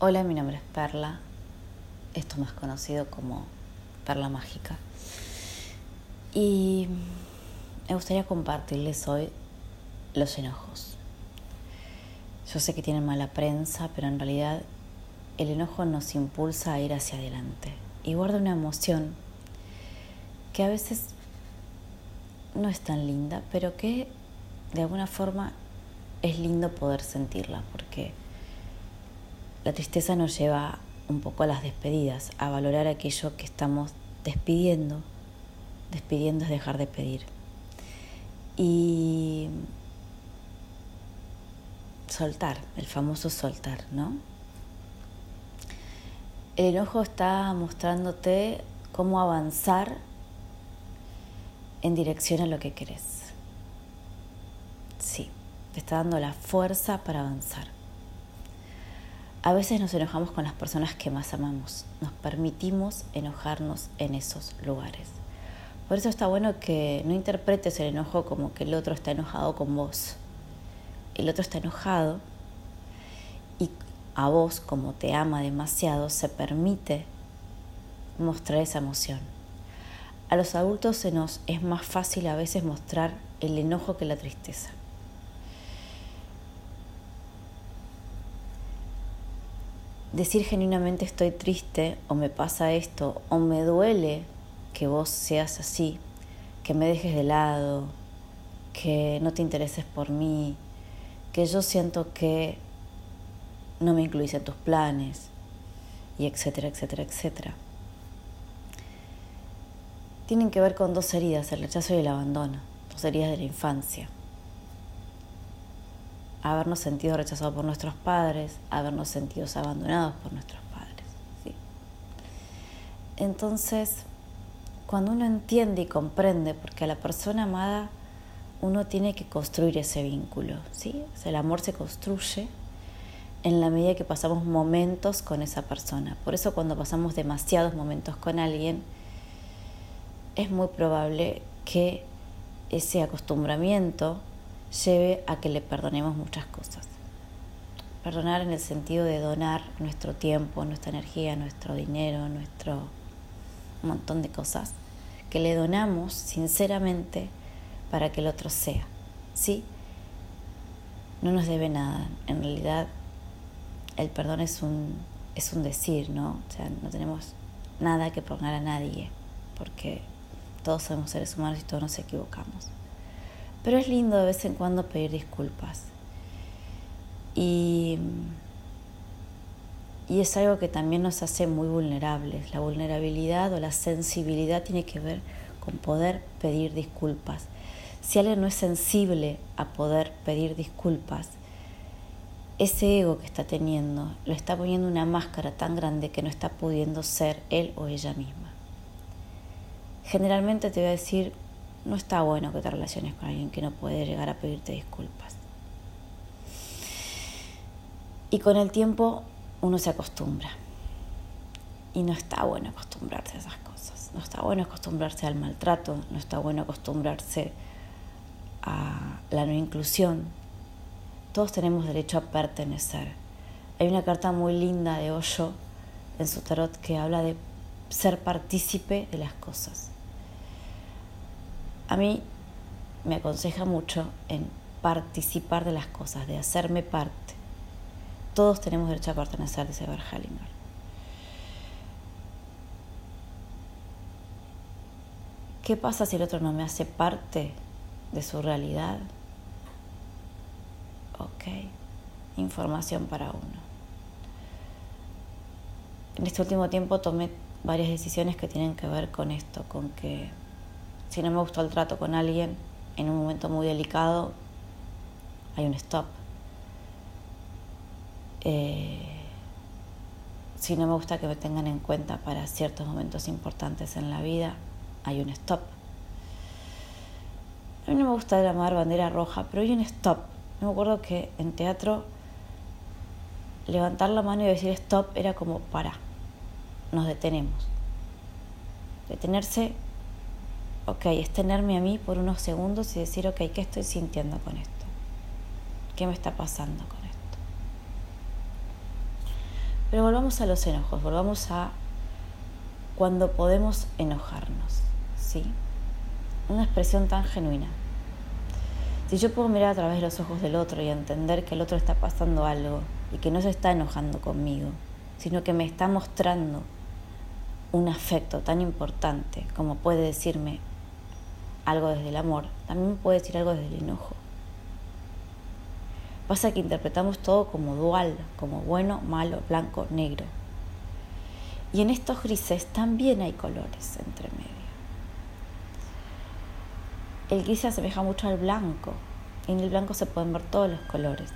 Hola, mi nombre es Perla, esto más conocido como Perla Mágica. Y me gustaría compartirles hoy los enojos. Yo sé que tienen mala prensa, pero en realidad el enojo nos impulsa a ir hacia adelante y guarda una emoción que a veces no es tan linda, pero que de alguna forma es lindo poder sentirla, porque la tristeza nos lleva un poco a las despedidas, a valorar aquello que estamos despidiendo. Despidiendo es dejar de pedir. Y soltar, el famoso soltar, ¿no? El enojo está mostrándote cómo avanzar en dirección a lo que querés. Sí, te está dando la fuerza para avanzar. A veces nos enojamos con las personas que más amamos, nos permitimos enojarnos en esos lugares. Por eso está bueno que no interpretes el enojo como que el otro está enojado con vos. El otro está enojado y a vos, como te ama demasiado, se permite mostrar esa emoción. A los adultos se nos es más fácil a veces mostrar el enojo que la tristeza. Decir genuinamente estoy triste o me pasa esto o me duele que vos seas así, que me dejes de lado, que no te intereses por mí, que yo siento que no me incluís en tus planes, y etcétera, etcétera, etcétera. Tienen que ver con dos heridas, el rechazo y el abandono, dos heridas de la infancia habernos sentido rechazados por nuestros padres, habernos sentido abandonados por nuestros padres. ¿sí? Entonces, cuando uno entiende y comprende, porque a la persona amada uno tiene que construir ese vínculo, ¿sí? el amor se construye en la medida que pasamos momentos con esa persona. Por eso cuando pasamos demasiados momentos con alguien, es muy probable que ese acostumbramiento lleve a que le perdonemos muchas cosas. Perdonar en el sentido de donar nuestro tiempo, nuestra energía, nuestro dinero, nuestro montón de cosas que le donamos sinceramente para que el otro sea. ¿Sí? No nos debe nada. En realidad, el perdón es un, es un decir, ¿no? O sea, no tenemos nada que perdonar a nadie, porque todos somos seres humanos y todos nos equivocamos. Pero es lindo de vez en cuando pedir disculpas. Y, y es algo que también nos hace muy vulnerables. La vulnerabilidad o la sensibilidad tiene que ver con poder pedir disculpas. Si alguien no es sensible a poder pedir disculpas, ese ego que está teniendo lo está poniendo una máscara tan grande que no está pudiendo ser él o ella misma. Generalmente te voy a decir no está bueno que te relaciones con alguien que no puede llegar a pedirte disculpas. Y con el tiempo uno se acostumbra. Y no está bueno acostumbrarse a esas cosas. No está bueno acostumbrarse al maltrato, no está bueno acostumbrarse a la no inclusión. Todos tenemos derecho a pertenecer. Hay una carta muy linda de Hoyo en su tarot que habla de ser partícipe de las cosas a mí me aconseja mucho en participar de las cosas, de hacerme parte. Todos tenemos derecho a pertenecer, dice Berhalinger. ¿Qué pasa si el otro no me hace parte de su realidad? Ok, información para uno. En este último tiempo tomé varias decisiones que tienen que ver con esto, con que si no me gustó el trato con alguien en un momento muy delicado, hay un stop. Eh, si no me gusta que me tengan en cuenta para ciertos momentos importantes en la vida, hay un stop. A mí no me gusta llamar bandera roja, pero hay un stop. me acuerdo que en teatro levantar la mano y decir stop era como para, nos detenemos. Detenerse ok, es tenerme a mí por unos segundos y decir, ok, ¿qué estoy sintiendo con esto? ¿Qué me está pasando con esto? Pero volvamos a los enojos, volvamos a cuando podemos enojarnos, ¿sí? Una expresión tan genuina. Si yo puedo mirar a través de los ojos del otro y entender que el otro está pasando algo y que no se está enojando conmigo, sino que me está mostrando un afecto tan importante como puede decirme algo desde el amor, también puede decir algo desde el enojo. Pasa que interpretamos todo como dual, como bueno, malo, blanco, negro. Y en estos grises también hay colores entre medio. El gris se asemeja mucho al blanco. En el blanco se pueden ver todos los colores.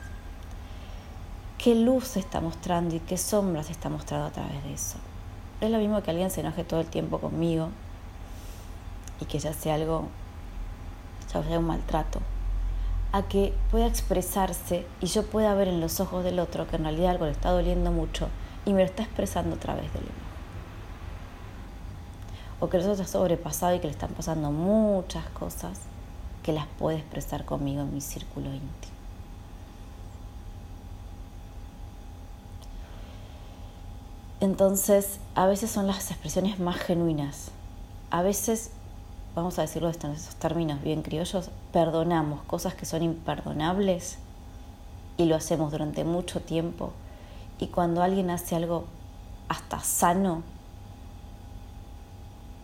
¿Qué luz se está mostrando y qué sombra se está mostrando a través de eso? Es lo mismo que alguien se enoje todo el tiempo conmigo y que ya sea algo, un maltrato, a que pueda expresarse y yo pueda ver en los ojos del otro que en realidad algo le está doliendo mucho y me lo está expresando a través del enojo. O que el otro está sobrepasado y que le están pasando muchas cosas que las puede expresar conmigo en mi círculo íntimo. Entonces, a veces son las expresiones más genuinas. A veces vamos a decirlo en esos términos bien criollos, perdonamos cosas que son imperdonables y lo hacemos durante mucho tiempo. Y cuando alguien hace algo hasta sano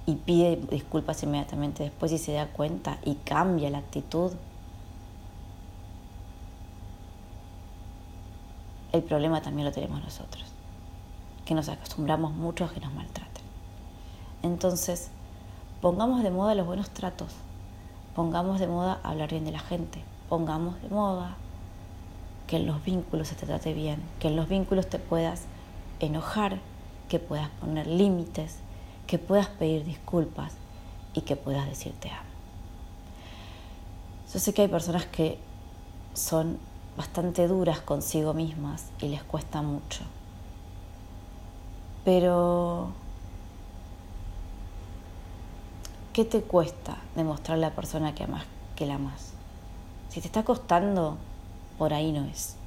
y pide disculpas inmediatamente después y se da cuenta y cambia la actitud, el problema también lo tenemos nosotros, que nos acostumbramos mucho a que nos maltraten. Entonces, Pongamos de moda los buenos tratos, pongamos de moda hablar bien de la gente, pongamos de moda que en los vínculos se te trate bien, que en los vínculos te puedas enojar, que puedas poner límites, que puedas pedir disculpas y que puedas decir te amo. Yo sé que hay personas que son bastante duras consigo mismas y les cuesta mucho, pero ¿Qué te cuesta demostrarle a la persona que amas que la amas? Si te está costando, por ahí no es.